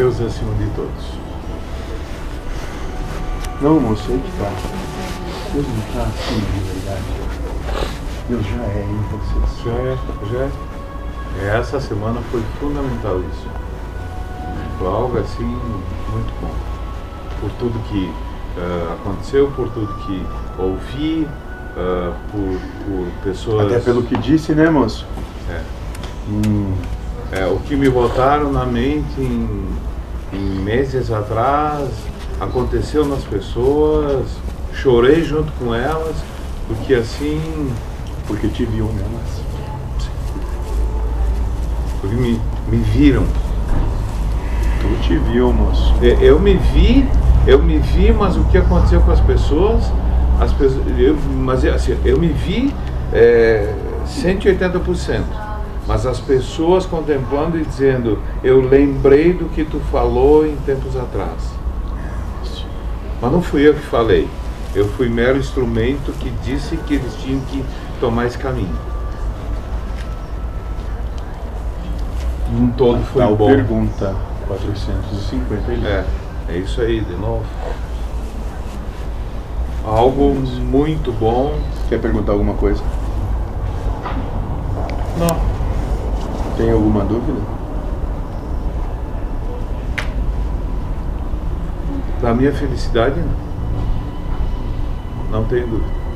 Deus é acima de todos. Não, moço, aí que tá. Deus não está acima de verdade. Deus já é em você. Já é, já é. Essa semana foi fundamental isso. Foi algo assim muito bom. Por tudo que uh, aconteceu, por tudo que ouvi, uh, por, por, pessoas. Até pelo que disse, né, moço? É. Hum. É o que me botaram na mente em, em meses atrás aconteceu nas pessoas, chorei junto com elas, porque assim. Porque te viu nelas. Porque me, me viram. Tu te viu, moço. É, eu me vi, eu me vi, mas o que aconteceu com as pessoas, as pessoas eu, mas assim, eu me vi é, 180%. Mas as pessoas contemplando e dizendo, eu lembrei do que tu falou em tempos atrás. Mas não fui eu que falei. Eu fui mero instrumento que disse que eles tinham que tomar esse caminho. Um todo foi Tal bom. pergunta 450 É, é isso aí, de novo. Algo muito bom. Quer perguntar alguma coisa? Não. Tem alguma dúvida? Da minha felicidade, não. Não tenho dúvida.